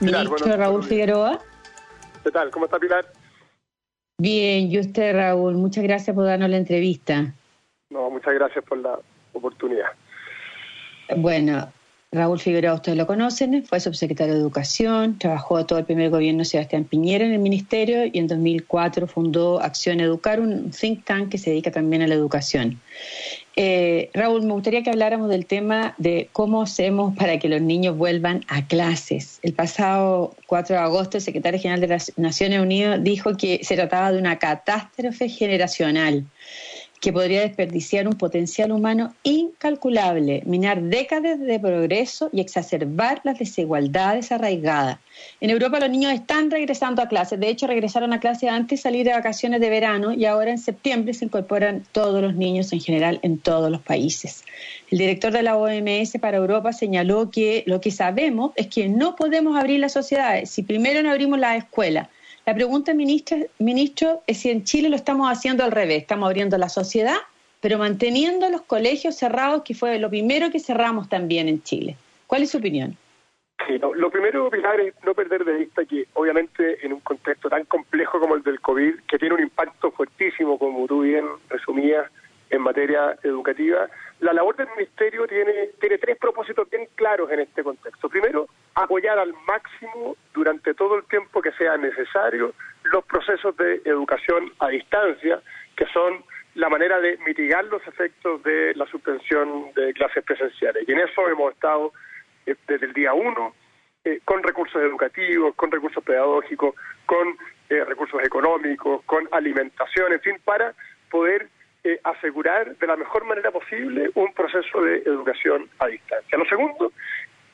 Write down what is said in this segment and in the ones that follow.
Ministro Raúl Figueroa. ¿Qué tal? ¿Cómo está Pilar? Bien, y usted Raúl, muchas gracias por darnos la entrevista. No, muchas gracias por la oportunidad. Bueno, Raúl Figueroa, ustedes lo conocen, fue subsecretario de Educación, trabajó todo el primer gobierno de Sebastián Piñera en el ministerio y en 2004 fundó Acción Educar, un think tank que se dedica también a la educación. Eh, Raúl, me gustaría que habláramos del tema de cómo hacemos para que los niños vuelvan a clases. El pasado 4 de agosto, el secretario general de las Naciones Unidas dijo que se trataba de una catástrofe generacional que podría desperdiciar un potencial humano incalculable, minar décadas de progreso y exacerbar las desigualdades arraigadas. En Europa los niños están regresando a clases, de hecho regresaron a clases antes de salir de vacaciones de verano y ahora en septiembre se incorporan todos los niños en general en todos los países. El director de la OMS para Europa señaló que lo que sabemos es que no podemos abrir las sociedades si primero no abrimos las escuelas la pregunta, ministro, es si en Chile lo estamos haciendo al revés. Estamos abriendo la sociedad, pero manteniendo los colegios cerrados, que fue lo primero que cerramos también en Chile. ¿Cuál es su opinión? Sí, lo primero, Pilar, es no perder de vista que obviamente en un contexto tan complejo como el del COVID, que tiene un impacto fuertísimo, como tú bien resumías, en materia educativa, la labor del Ministerio tiene, tiene tres propósitos bien claros en este contexto. Primero, apoyar al máximo durante todo el tiempo que sea necesario los procesos de educación a distancia, que son la manera de mitigar los efectos de la suspensión de clases presenciales. Y en eso hemos estado eh, desde el día uno, eh, con recursos educativos, con recursos pedagógicos, con eh, recursos económicos, con alimentación, en fin, para poder asegurar de la mejor manera posible un proceso de educación a distancia. Lo segundo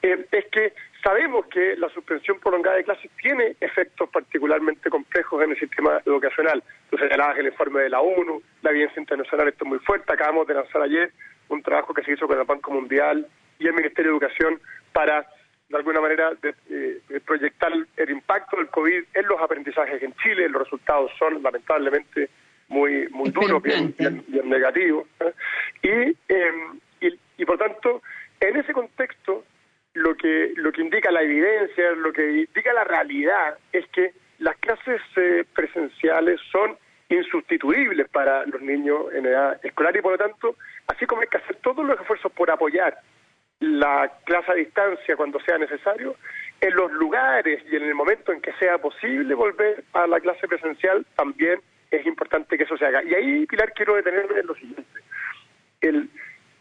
es que sabemos que la suspensión prolongada de clases tiene efectos particularmente complejos en el sistema educacional. Tú señalabas el informe de la ONU, la evidencia internacional esto es muy fuerte. Acabamos de lanzar ayer un trabajo que se hizo con el Banco Mundial y el Ministerio de Educación para, de alguna manera, eh, proyectar el impacto del COVID en los aprendizajes en Chile. Los resultados son, lamentablemente, muy muy duros, bien, negativos. ¿eh? Em, y, y por tanto, en ese contexto, lo que, lo que indica la evidencia, lo que indica la realidad, es que las clases eh, presenciales son insustituibles para los niños en edad escolar y por lo tanto, así como hay que hacer todos los esfuerzos por apoyar la clase a distancia cuando sea necesario, en los lugares y en el momento en que sea posible volver a la clase presencial, también es importante que eso se haga. Y ahí, Pilar, quiero detenerme en lo siguiente. El,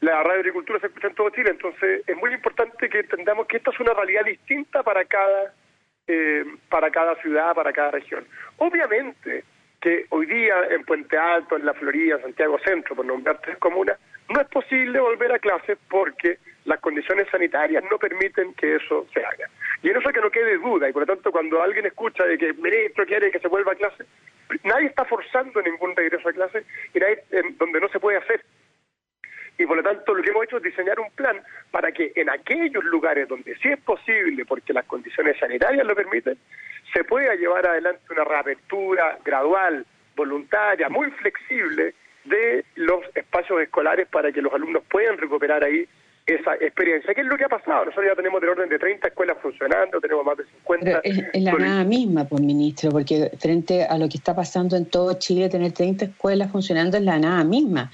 la radio agricultura se escucha en todo Chile, entonces es muy importante que entendamos que esta es una realidad distinta para cada, eh, para cada ciudad, para cada región. Obviamente que hoy día en Puente Alto, en La Florida, Santiago Centro, por nombrar tres comunas, no es posible volver a clases porque las condiciones sanitarias no permiten que eso se haga. Y en eso que no quede duda, y por lo tanto cuando alguien escucha de que el ministro quiere que se vuelva a clase, nadie está forzando ningún regreso a clase y nadie, donde no se puede hacer. Y por lo tanto lo que hemos hecho es diseñar un plan para que en aquellos lugares donde sí es posible, porque las condiciones sanitarias lo permiten, se pueda llevar adelante una reapertura gradual, voluntaria, muy flexible de los espacios escolares para que los alumnos puedan recuperar ahí esa experiencia. ¿Qué es lo que ha pasado? Nosotros ya tenemos del orden de 30 escuelas funcionando, tenemos más de 50. es, la nada misma, pues, ministro, porque frente a lo que está pasando en todo Chile, tener 30 escuelas funcionando es la nada misma.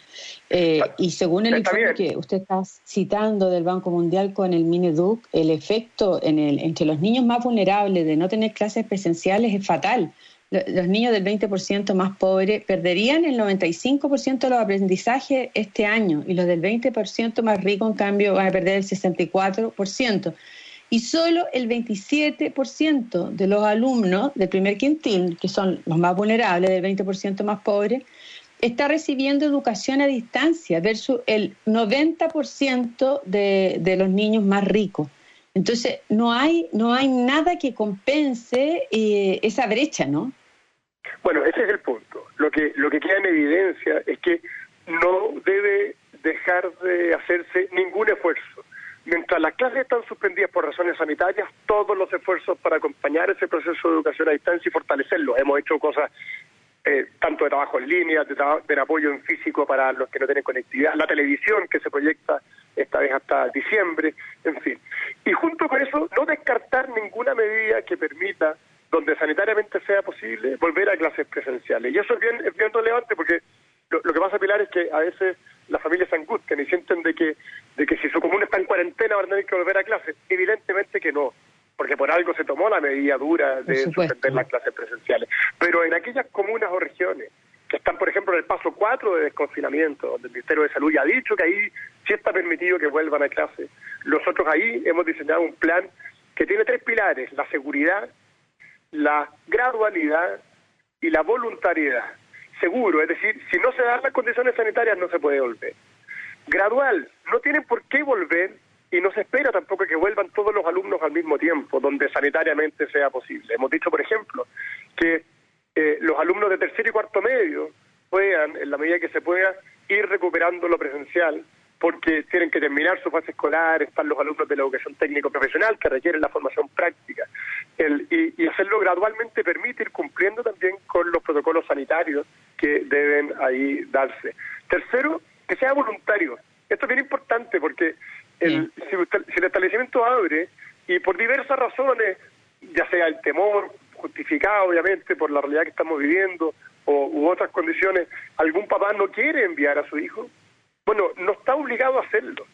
Eh, y según el informe que usted está citando del Banco Mundial con el Mineduc, el efecto en el, entre los niños más vulnerables de no tener clases presenciales es fatal. Los niños del 20% más pobres perderían el 95% de los aprendizajes este año y los del 20% más rico, en cambio, van a perder el 64%. Y solo el 27% de los alumnos del primer quintil, que son los más vulnerables, del 20% más pobres, está recibiendo educación a distancia versus el 90% de, de los niños más ricos. Entonces, no hay, no hay nada que compense eh, esa brecha, ¿no? Bueno, ese es el punto. Lo que, lo que queda en evidencia es que no debe dejar de hacerse ningún esfuerzo. Mientras las clases están suspendidas por razones sanitarias, todos los esfuerzos para acompañar ese proceso de educación a distancia y fortalecerlo. Hemos hecho cosas eh, tanto de trabajo en línea, de, apoyo en físico para los que no tienen conectividad, la televisión que se proyecta esta vez hasta diciembre, en fin. Y junto con eso, no descartar ninguna medida que permita, donde sanitariamente sea posible, volver a clases presenciales. Y eso es bien, es bien relevante porque lo, que pasa, Pilar, es que a veces las familias se angustian y sienten de que, de que si su comuna está en cuarentena van a tener que volver a clases. Evidentemente que no porque por algo se tomó la medida dura de suspender las clases presenciales. Pero en aquellas comunas o regiones que están, por ejemplo, en el paso 4 de desconfinamiento, donde el Ministerio de Salud ya ha dicho que ahí sí está permitido que vuelvan a clase, nosotros ahí hemos diseñado un plan que tiene tres pilares, la seguridad, la gradualidad y la voluntariedad. Seguro, es decir, si no se dan las condiciones sanitarias no se puede volver. Gradual, no tienen por qué volver y no se espera tampoco que vuelvan todos los alumnos al mismo tiempo, donde sanitariamente sea posible. Hemos dicho, por ejemplo, que eh, los alumnos de tercer y cuarto medio puedan, en la medida que se pueda, ir recuperando lo presencial, porque tienen que terminar su fase escolar, están los alumnos de la educación técnico-profesional que requieren la formación práctica, y, y hacerlo gradualmente permite ir cumpliendo también con los protocolos sanitarios que deben ahí darse. Tercero, que sea voluntario. Esto es bien importante porque el, si, el establecimiento abre y por diversas razones, ya sea el temor justificado obviamente por la realidad que estamos viviendo o, u otras condiciones, algún papá no quiere enviar a su hijo, bueno, no está obligado a hacerlo.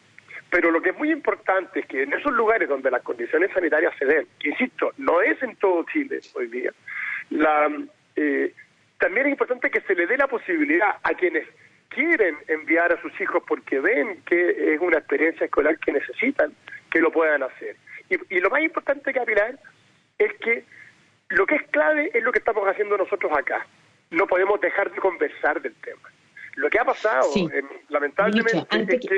Pero lo que es muy importante es que en esos lugares donde las condiciones sanitarias se den, que insisto, no es en todo Chile hoy día, la, eh, también es importante que se le dé la posibilidad a quienes quieren enviar a sus hijos porque ven que es una experiencia escolar que necesitan, que lo puedan hacer. Y, lo más importante, Capilar, es que lo que es clave es lo que estamos haciendo nosotros acá. No podemos dejar de conversar del tema. Lo que ha pasado, eh, lamentablemente.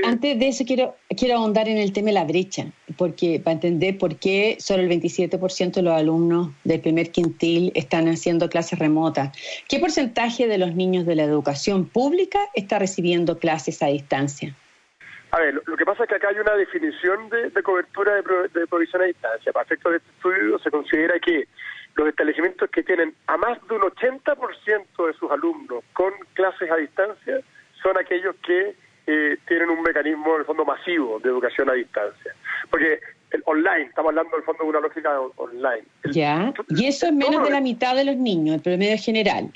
antes, de eso, quiero, quiero ahondar en el tema de la brecha, porque para entender por qué solo el 27% de los alumnos del primer quintil están haciendo clases remotas. ¿Qué porcentaje de los niños de la educación pública está recibiendo clases a distancia? A ver, lo, que pasa es que acá hay una definición de, cobertura de, de provisión a distancia. Para efectos de este estudio se considera que los establecimientos que tienen a más de un 80% de sus alumnos con clases a distancia son aquellos que eh, tienen un mecanismo, en el fondo, masivo de educación a distancia. Porque el online, estamos hablando del fondo de una lógica online. ya, y eso es menos de la mitad de los niños, el promedio general.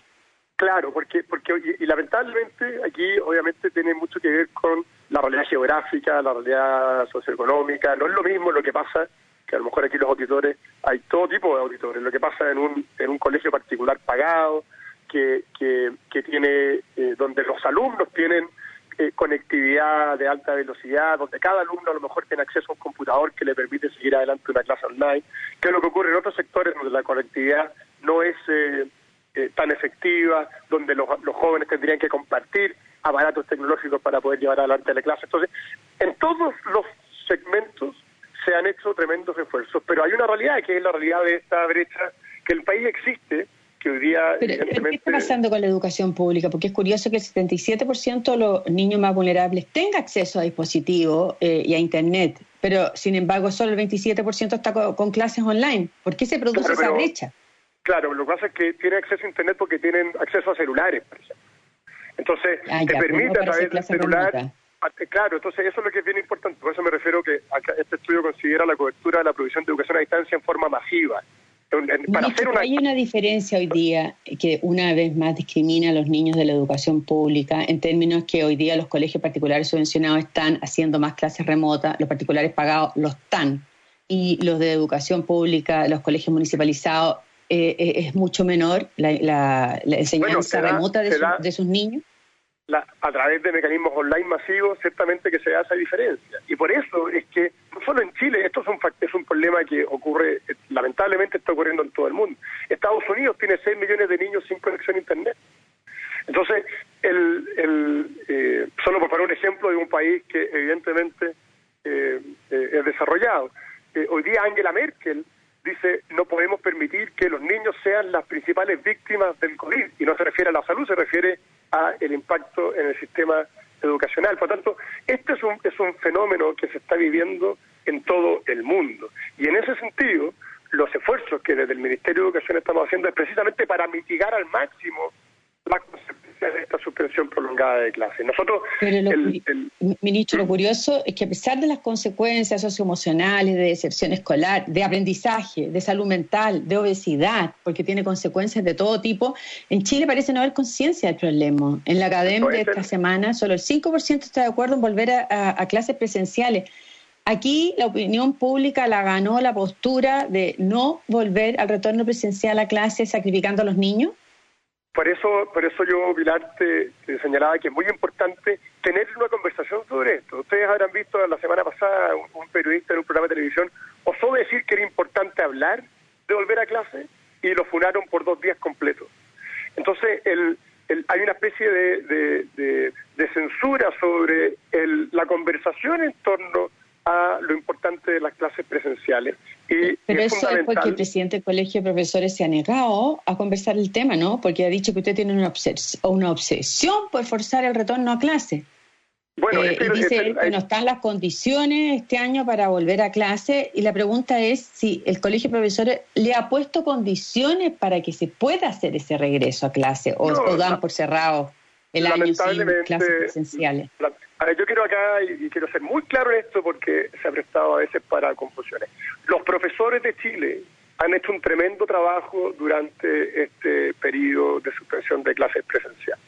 Claro, porque, porque y, lamentablemente aquí obviamente tiene mucho que ver con la realidad geográfica, la realidad socioeconómica. No es lo mismo lo que pasa que a lo mejor aquí los auditores, hay todo tipo de auditores, lo que pasa en un, en un colegio particular pagado, que, que, tiene, eh, donde los alumnos tienen eh, conectividad de alta velocidad, donde cada alumno a lo mejor tiene acceso a un computador que le permite seguir adelante una clase online, que es lo que ocurre en otros sectores donde la conectividad no es eh, tan efectiva, donde los, los jóvenes tendrían que compartir aparatos tecnológicos para poder llevar adelante la clase. Entonces, en todos los segmentos se han hecho tremendos esfuerzos, realidad que es la realidad de esta brecha, que el país existe, que hoy día... Pero, ¿qué está pasando con la educación pública? Porque es curioso que el 77% de los niños más vulnerables tenga acceso a dispositivos eh, y a Internet, pero sin embargo solo el 27% está con, clases online. ¿Por qué se produce esa brecha? Claro, lo que pasa es que tienen acceso a Internet porque tienen acceso a celulares, por ejemplo. Entonces, ah, te permite a través del celular... Claro, entonces eso es lo que es bien importante. Por eso me refiero que este estudio considera la cobertura de la provisión de educación a distancia en forma masiva. Para hacer una... Hay una diferencia hoy día que una vez más discrimina a los niños de la educación pública en términos que hoy día los colegios particulares subvencionados están haciendo más clases remotas, los particulares pagados lo están y los de educación pública, los colegios municipalizados, eh, eh, es mucho menor la, enseñanza remota de sus niños a través de mecanismos online masivos, ciertamente que se hace diferencia. Y por eso es que, no solo en Chile, esto es un, es un problema que ocurre, eh, lamentablemente está ocurriendo en todo el mundo. Estados Unidos tiene 6 millones de niños sin conexión a Internet. Entonces, el, el, eh, solo por poner un ejemplo de un país que evidentemente eh, es desarrollado. hoy día Angela Merkel dice no podemos permitir que los niños sean las principales víctimas del COVID y no se refiere a la salud, se refiere a el impacto en el sistema educacional. Por lo tanto, este es un, es un fenómeno que se está viviendo en todo el mundo. Y en ese sentido, los esfuerzos que desde el Ministerio de Educación estamos haciendo es precisamente para mitigar al máximo las consecuencias esta suspensión prolongada de clases. Nosotros, Pero ministro, lo curioso es que a pesar de las consecuencias socioemocionales, de deserción escolar, de aprendizaje, de salud mental, de obesidad, porque tiene consecuencias de todo tipo, en Chile parece no haber conciencia del problema. En la academia de esta semana, solo el 5% está de acuerdo en volver a clases presenciales. Aquí la opinión pública la ganó la postura de no volver al retorno presencial a clases sacrificando a los niños. Por eso, por eso yo, Pilar, te, señalaba que es muy importante tener una conversación sobre esto. Ustedes habrán visto la semana pasada un, periodista en un programa de televisión osó decir que era importante hablar de volver a clase y lo funaron por dos días completos. Entonces, el, hay una especie de, censura sobre la conversación en torno a lo importante de las clases presenciales. Y Pero eso es porque el presidente del Colegio de Profesores se ha negado a conversar el tema, ¿no? Porque ha dicho que usted tiene una, una obsesión por forzar el retorno a clase. Bueno, eh, dice que no están las condiciones este año para volver a clase y la pregunta es si el Colegio de Profesores le ha puesto condiciones para que se pueda hacer ese regreso a clase o, dan por cerrado el año sin clases presenciales yo quiero acá, y, quiero ser muy claro en esto porque se ha prestado a veces para confusiones. Los profesores de Chile han hecho un tremendo trabajo durante este periodo de suspensión de clases presenciales.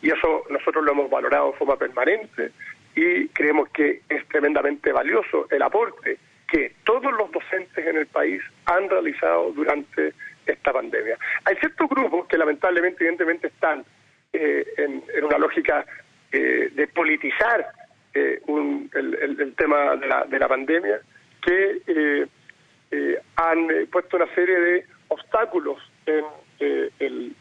Y eso nosotros lo hemos valorado de forma permanente y creemos que es tremendamente valioso el aporte que todos los docentes en el país han realizado durante esta pandemia. Hay ciertos grupos que lamentablemente, evidentemente, están eh, en, una lógica eh, de politizar eh, el, tema de la, de la pandemia, que eh, han puesto una serie de obstáculos en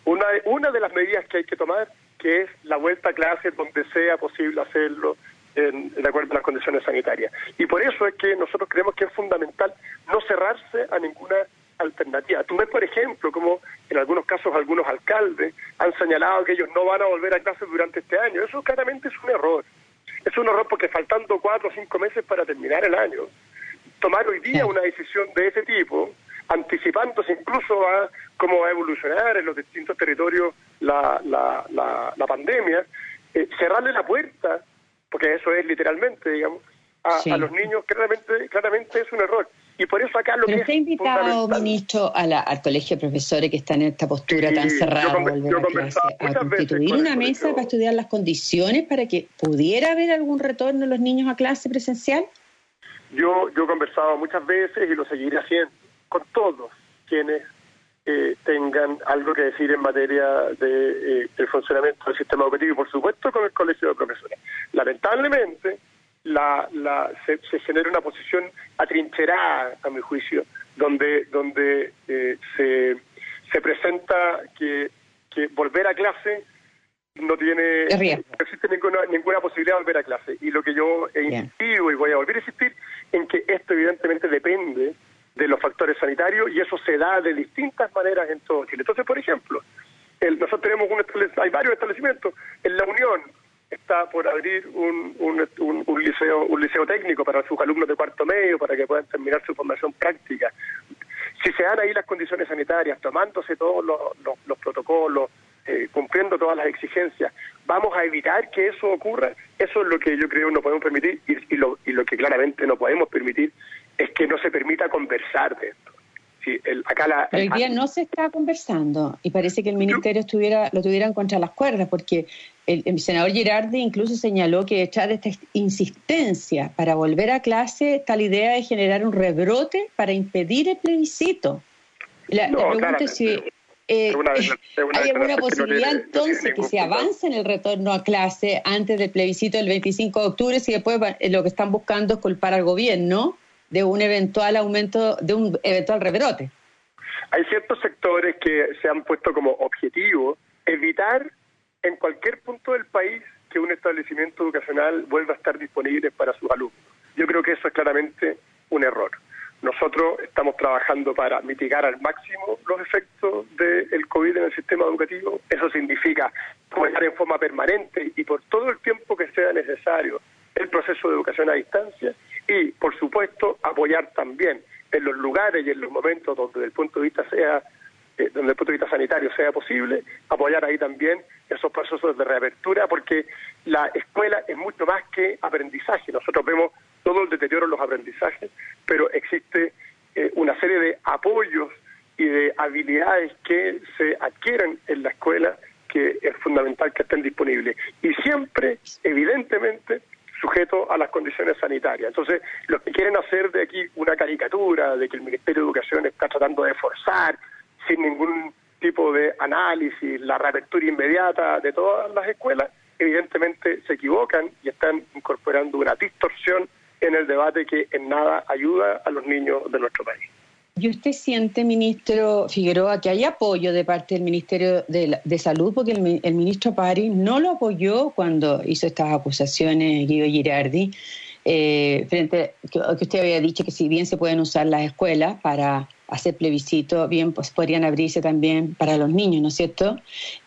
una, una de las medidas que hay que tomar, que es la vuelta a clases donde sea posible hacerlo en, de acuerdo a las condiciones sanitarias. Y por eso es que nosotros creemos que es fundamental no cerrarse a ninguna alternativa. Tú ves, por ejemplo, como en algunos casos algunos alcaldes han señalado que ellos no van a volver a clases durante este año. Eso claramente es un error. Es un error porque faltando cuatro o cinco meses para terminar el año, tomar hoy día una decisión de ese tipo, anticipándose incluso a cómo va a evolucionar en los distintos territorios la, la, la, pandemia, eh, cerrarle la puerta, porque eso es literalmente, digamos, a, a los niños, claramente, claramente es un error. Y por eso acá lo Pero está invitado, ministro, al colegio de profesores que están en esta postura tan cerrada a volver a clase, a constituir una mesa para estudiar las condiciones para que pudiera haber algún retorno de los niños a clase presencial? Yo, yo he conversado muchas veces y lo seguiré haciendo con todos quienes eh, tengan algo que decir en materia de, eh, del funcionamiento del sistema educativo y por supuesto con el colegio de profesores. Lamentablemente, la, la, se, genera una posición atrincherada, a mi juicio, donde, donde eh, se, se presenta que, que volver a clase no tiene no existe ninguna, ninguna posibilidad de volver a clase. Y lo que yo he insistido y voy a volver a insistir en que esto evidentemente depende de los factores sanitarios y eso se da de distintas maneras en todo Chile. Entonces, por ejemplo, el, nosotros tenemos un hay varios establecimientos. En la Unión está por abrir un, un, liceo un liceo técnico para sus alumnos de cuarto medio para que puedan terminar su formación práctica. Si se dan ahí las condiciones sanitarias, tomándose todos los, protocolos, eh, cumpliendo todas las exigencias, vamos a evitar que eso ocurra. Eso es lo que yo creo no podemos permitir y, y, lo, y lo que claramente no podemos permitir es que no se permita conversar de esto. Pero hoy día no se está conversando y parece que el ministerio estuviera lo tuvieran contra las cuerdas porque el, senador Girardi incluso señaló que echar esta insistencia para volver a clase la idea de generar un rebrote para impedir el plebiscito. La, pregunta es si eh, ¿Hay alguna posibilidad entonces que se avance en el retorno a clase antes del plebiscito del 25 de octubre si después eh, lo que están buscando es culpar al gobierno? de un eventual aumento, de un eventual rebrote. Hay ciertos sectores que se han puesto como objetivo evitar en cualquier punto del país que un establecimiento educacional vuelva a estar disponible para sus alumnos. Yo creo que eso es claramente un error. Nosotros estamos trabajando para mitigar al máximo los efectos del COVID en el sistema educativo. Eso significa apoyar en forma permanente y por todo el tiempo que sea necesario el proceso de educación a distancia y, por supuesto, apoyar también en los lugares y en los momentos donde, desde el punto de vista sea eh, desde el punto de vista sanitario sea posible, apoyar ahí también esos procesos de reapertura, porque la escuela es mucho más que aprendizaje. Nosotros vemos todo el deterioro en los aprendizajes, pero existe eh, una serie de apoyos y de habilidades que se adquieren en la escuela que es fundamental que estén disponibles. Y siempre, evidentemente, sujeto a las condiciones sanitarias. Entonces, los que quieren hacer de aquí una caricatura de que el Ministerio de Educación está tratando de forzar, sin ningún tipo de análisis, la reapertura inmediata de todas las escuelas, evidentemente se equivocan y están incorporando una distorsión en el debate que en nada ayuda a los niños de nuestro país. ¿Y usted siente, ministro Figueroa, que hay apoyo de parte del Ministerio de, Salud? Porque el, ministro Pari no lo apoyó cuando hizo estas acusaciones, Guido Girardi, eh, frente a que usted había dicho que si bien se pueden usar las escuelas para hacer plebiscito, bien, pues podrían abrirse también para los niños, ¿no es cierto?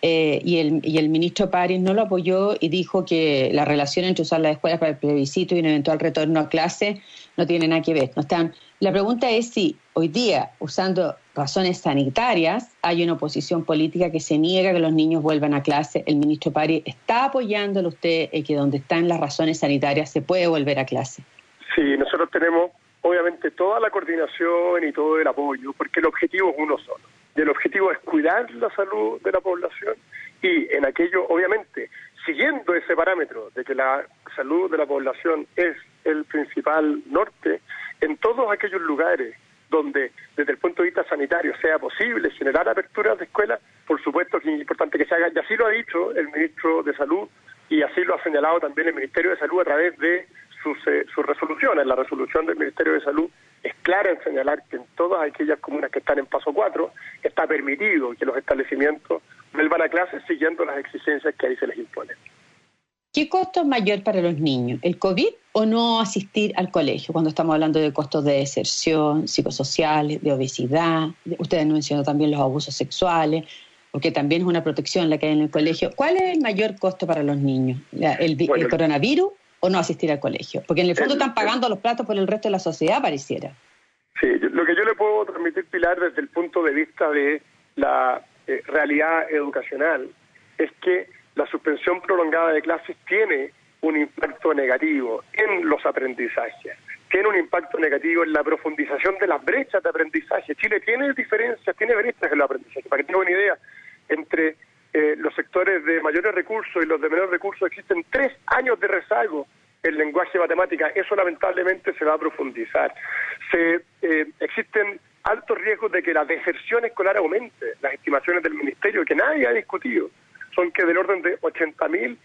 Eh, y, el, y el ministro París no lo apoyó y dijo que la relación entre usar las escuelas para el plebiscito y un eventual retorno a clase no tiene nada que ver. No están. La pregunta es si hoy día, usando razones sanitarias, hay una oposición política que se niega que los niños vuelvan a clase. El ministro París está apoyándolo usted en que donde están las razones sanitarias se puede volver a clase. Sí, nosotros tenemos obviamente toda la coordinación y todo el apoyo, porque el objetivo es uno solo. El objetivo es cuidar la salud de la población y en aquello, obviamente, siguiendo ese parámetro de que la salud de la población es el principal norte, en todos aquellos lugares donde desde el punto de vista sanitario sea posible generar aperturas de escuelas, por supuesto que es importante que se haga, y así lo ha dicho el ministro de Salud y así lo ha señalado también el Ministerio de Salud a través de sus, eh, sus resoluciones. La resolución del Ministerio de Salud es clara en señalar que en todas aquellas comunas que están en paso 4 está permitido que los establecimientos vuelvan a clases siguiendo las exigencias que ahí se les imponen. ¿Qué costo es mayor para los niños? ¿El COVID o no asistir al colegio? Cuando estamos hablando de costos de deserción, psicosociales, de obesidad, ustedes mencionó también los abusos sexuales, porque también es una protección la que hay en el colegio. ¿Cuál es el mayor costo para los niños? ¿El, el coronavirus o no asistir al colegio? Porque en el fondo están pagando los platos por el resto de la sociedad, pareciera. Sí, lo que yo le puedo transmitir, Pilar, desde el punto de vista de la eh, realidad educacional, es que la suspensión prolongada de clases tiene un impacto negativo en los aprendizajes, tiene un impacto negativo en la profundización de las brechas de aprendizaje. Chile tiene diferencias, tiene brechas en los aprendizajes. Para que tenga una idea, entre eh, los sectores de mayores recursos y los de menores recursos existen tres años de rezago en lenguaje y matemática. Eso lamentablemente se va a profundizar. Se, eh, existen altos riesgos de que la deserción escolar aumente. Las estimaciones del Ministerio, que nadie ha discutido, son que del orden de 80.000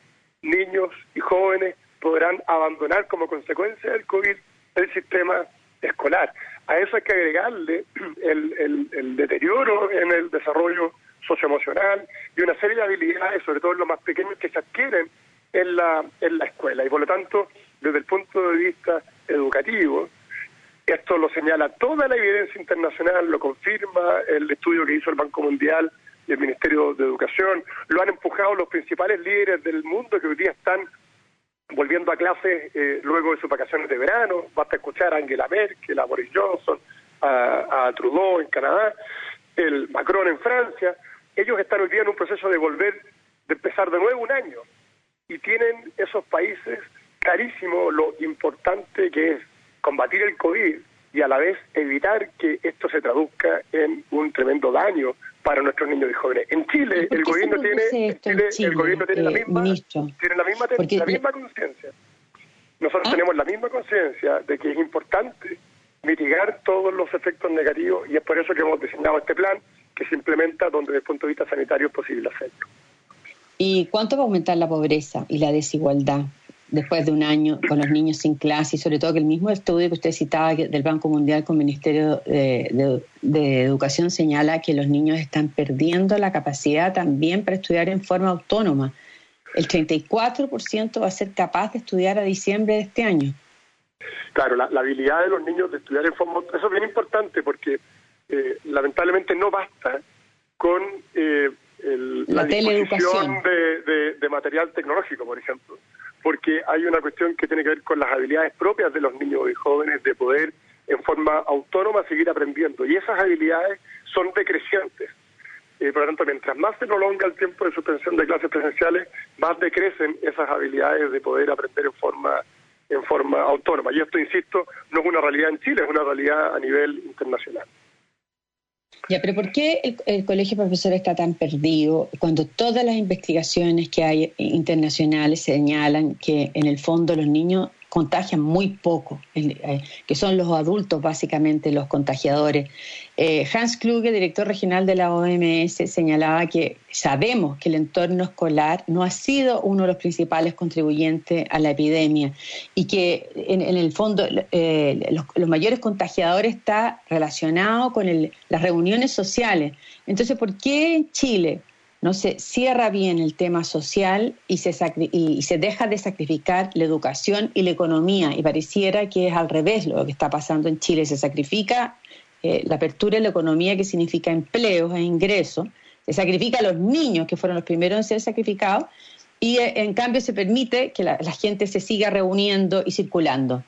niños y jóvenes podrán abandonar como consecuencia del COVID el sistema escolar. A eso hay que agregarle el, deterioro en el desarrollo socioemocional y una serie de habilidades, sobre todo en los más pequeños, que se adquieren en la, en la escuela. Y por lo tanto, desde el punto de vista educativo, esto lo señala toda la evidencia internacional, lo confirma el estudio que hizo el Banco Mundial y el Ministerio de Educación, lo han empujado los principales líderes del mundo que hoy día están volviendo a clases eh, luego de sus vacaciones de verano. Basta escuchar a Angela Merkel, a Boris Johnson, a, a Trudeau en Canadá, el Macron en Francia. Ellos están hoy día en un proceso de volver, de empezar de nuevo un año, y tienen esos países clarísimo lo importante que es combatir el COVID y a la vez evitar que esto se traduzca en un tremendo daño para nuestros niños y jóvenes. En Chile el gobierno tiene, el gobierno tiene la eh, misma tiene la misma la misma conciencia. Nosotros ¿Ah? tenemos la misma conciencia de que es importante mitigar todos los efectos negativos y es por eso que hemos diseñado este plan que se implementa donde desde el punto de vista sanitario es posible hacerlo. ¿Y cuánto va a aumentar la pobreza y la desigualdad después de un año con los niños sin clase y sobre todo que el mismo estudio que usted citaba del Banco Mundial con el Ministerio de, Educación señala que los niños están perdiendo la capacidad también para estudiar en forma autónoma? El 34% va a ser capaz de estudiar a diciembre de este año. Claro, la, la habilidad de los niños de estudiar en forma eso es bien importante porque eh, lamentablemente no basta con eh, la, disposición de, material tecnológico, por ejemplo, porque hay una cuestión que tiene que ver con las habilidades propias de los niños y jóvenes de poder en forma autónoma seguir aprendiendo. Y esas habilidades son decrecientes. por lo tanto, mientras más se prolonga el tiempo de suspensión de clases presenciales, más decrecen esas habilidades de poder aprender en forma en forma autónoma. Y esto, insisto, no es una realidad en Chile, es una realidad a nivel internacional. Ya, pero ¿por qué el, el, colegio profesor está tan perdido cuando todas las investigaciones que hay internacionales señalan que en el fondo los niños contagian muy poco, eh, que son los adultos básicamente los contagiadores. Eh, Hans Kluge, director regional de la OMS, señalaba que sabemos que el entorno escolar no ha sido uno de los principales contribuyentes a la epidemia y que en, el fondo eh, los, mayores contagiadores está relacionado con las reuniones sociales. Entonces, ¿por qué en Chile? no se cierra bien el tema social y se, y se deja de sacrificar la educación y la economía. Y pareciera que es al revés lo que está pasando en Chile. Se sacrifica la apertura de la economía, que significa empleos e ingresos. Se sacrifica a los niños, que fueron los primeros en ser sacrificados. Y eh, en cambio se permite que la, gente se siga reuniendo y circulando.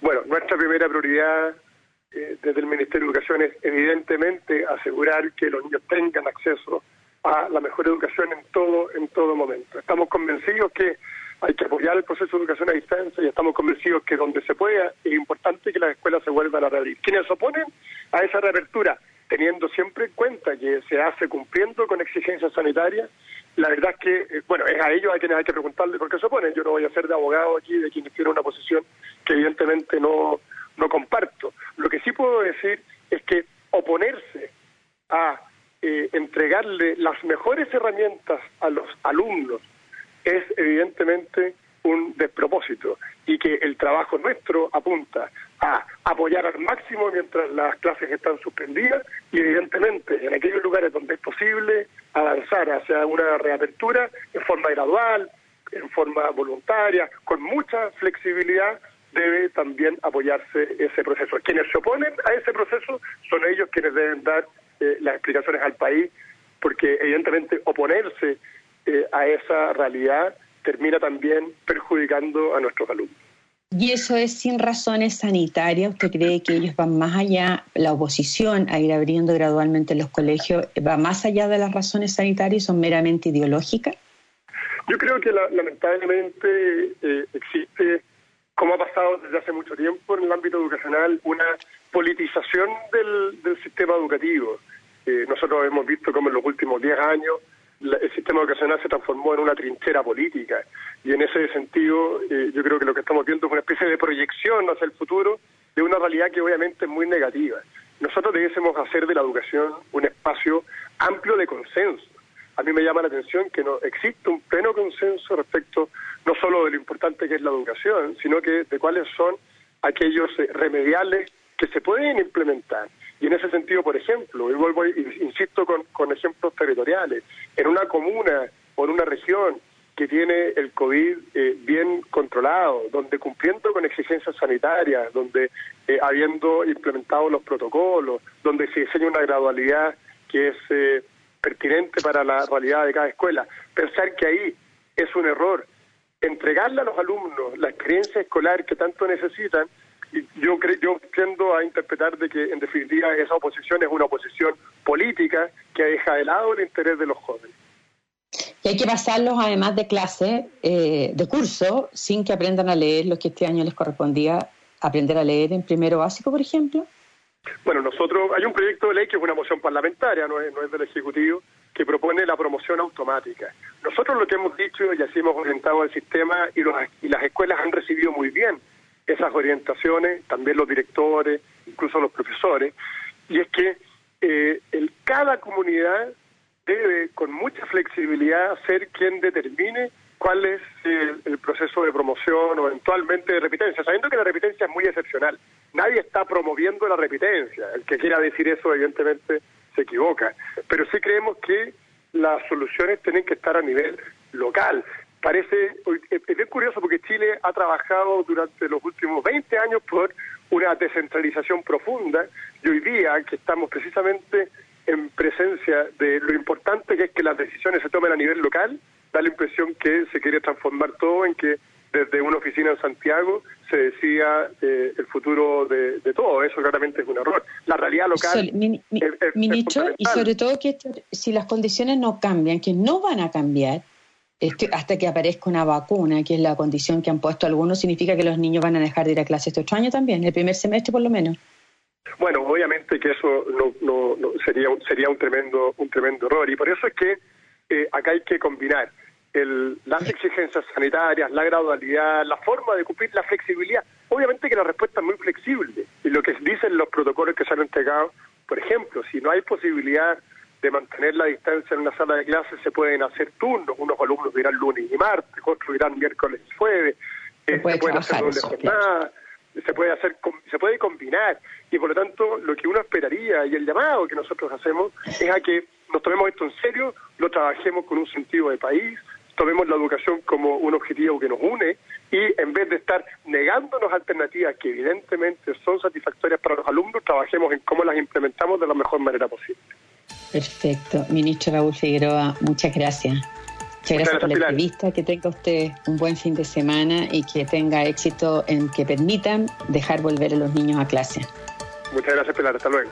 Bueno, nuestra primera prioridad eh, desde el Ministerio de Educación es evidentemente asegurar que los niños tengan acceso a la mejor educación en todo, en todo momento. Estamos convencidos que hay que apoyar el proceso de educación a distancia y estamos convencidos que donde se pueda es importante que las escuelas se vuelvan a reabrir. Quienes se oponen a esa reapertura, teniendo siempre en cuenta que se hace cumpliendo con exigencias sanitarias, la verdad es que, eh, bueno, es a ellos a quienes hay que preguntarle por qué se oponen. Yo no voy a ser de abogado aquí de quienes tienen una posición que evidentemente no, no comparto. Lo que sí puedo decir es que oponerse a eh, entregarle las mejores herramientas a los alumnos es evidentemente un despropósito y que el trabajo nuestro apunta a apoyar al máximo mientras las clases están suspendidas y evidentemente en aquellos lugares donde es posible avanzar hacia una reapertura en forma gradual, en forma voluntaria, con mucha flexibilidad debe también apoyarse ese proceso. Quienes se oponen a ese proceso son ellos quienes deben dar eh, las explicaciones al país, porque evidentemente oponerse eh, a esa realidad termina también perjudicando a nuestros alumnos. ¿Y eso es sin razones sanitarias? ¿Usted cree que ellos van más allá, la oposición a ir abriendo gradualmente los colegios, va más allá de las razones sanitarias y son meramente ideológicas? Yo creo que lamentablemente eh, existe, como ha pasado desde hace mucho tiempo en el ámbito educacional, una politización del, del sistema educativo. Eh, nosotros hemos visto cómo en los últimos 10 años el sistema educacional se transformó en una trinchera política y en ese sentido eh, yo creo que lo que estamos viendo es una especie de proyección hacia el futuro de una realidad que obviamente es muy negativa. Nosotros debiésemos hacer de la educación un espacio amplio de consenso. A mí me llama la atención que no existe un pleno consenso respecto no solo de lo importante que es la educación, sino que de cuáles son aquellos eh, remediales que se pueden implementar. Y en ese sentido, por ejemplo, y vuelvo, insisto con, con ejemplos territoriales, en una comuna o en una región que tiene el COVID eh, bien controlado, donde cumpliendo con exigencias sanitarias, donde eh, habiendo implementado los protocolos, donde se diseña una gradualidad que es eh, pertinente para la realidad de cada escuela, pensar que ahí es un error. Entregarle a los alumnos la experiencia escolar que tanto necesitan yo, creo, yo tiendo a interpretar de que, en definitiva, esa oposición es una oposición política que deja de lado el interés de los jóvenes. Y hay que pasarlos, además de clase, eh, de curso, sin que aprendan a leer lo que este año les correspondía aprender a leer en primero básico, por ejemplo. Bueno, nosotros, hay un proyecto de ley que es una moción parlamentaria, no es, no es del Ejecutivo, que propone la promoción automática. Nosotros lo que hemos dicho y así hemos orientado al sistema y, los, y las escuelas han recibido muy bien esas orientaciones, también los directores, incluso los profesores, y es que eh, el, cada comunidad debe con mucha flexibilidad ser quien determine cuál es el, proceso de promoción o eventualmente de repitencia, sabiendo que la repitencia es muy excepcional. Nadie está promoviendo la repitencia. El que quiera decir eso, evidentemente, se equivoca. Pero sí creemos que las soluciones tienen que estar a nivel local parece, es bien curioso porque Chile ha trabajado durante los últimos 20 años por una descentralización profunda y hoy día que estamos precisamente en presencia de lo importante que es que las decisiones se tomen a nivel local, da la impresión que se quiere transformar todo en que desde una oficina en Santiago se decía eh, el futuro de, todo. Eso claramente es un error. La realidad local. ministro, y sobre todo que si las condiciones no cambian, que no van a cambiar, hasta que aparezca una vacuna, que es la condición que han puesto algunos, significa que los niños van a dejar de ir a clase este otro año también, el primer semestre por lo menos. Bueno, obviamente que eso no, sería sería un tremendo un tremendo error y por eso es que eh, acá hay que combinar las exigencias sanitarias, la gradualidad, la forma de cumplir, la flexibilidad. Obviamente que la respuesta es muy flexible y lo que dicen los protocolos que se han entregado, por ejemplo, si no hay posibilidad de mantener la distancia en una sala de clases, se pueden hacer turnos, unos alumnos irán lunes y martes, otros irán miércoles y jueves, se, eh, puede pueden hacer doble jornada, se puede hacer, se puede combinar. Y por lo tanto lo que uno esperaría y el llamado que nosotros hacemos es a que nos tomemos esto en serio, lo trabajemos con un sentido de país, tomemos la educación como un objetivo que nos une y en vez de estar negándonos alternativas que evidentemente son satisfactorias para los alumnos, trabajemos en cómo las implementamos de la mejor manera posible. Perfecto. Ministro Raúl Figueroa, muchas gracias. Muchas gracias, por la entrevista, que tenga usted un buen fin de semana y que tenga éxito en que permitan dejar volver a los niños a clase. Muchas gracias, Pilar. Hasta luego.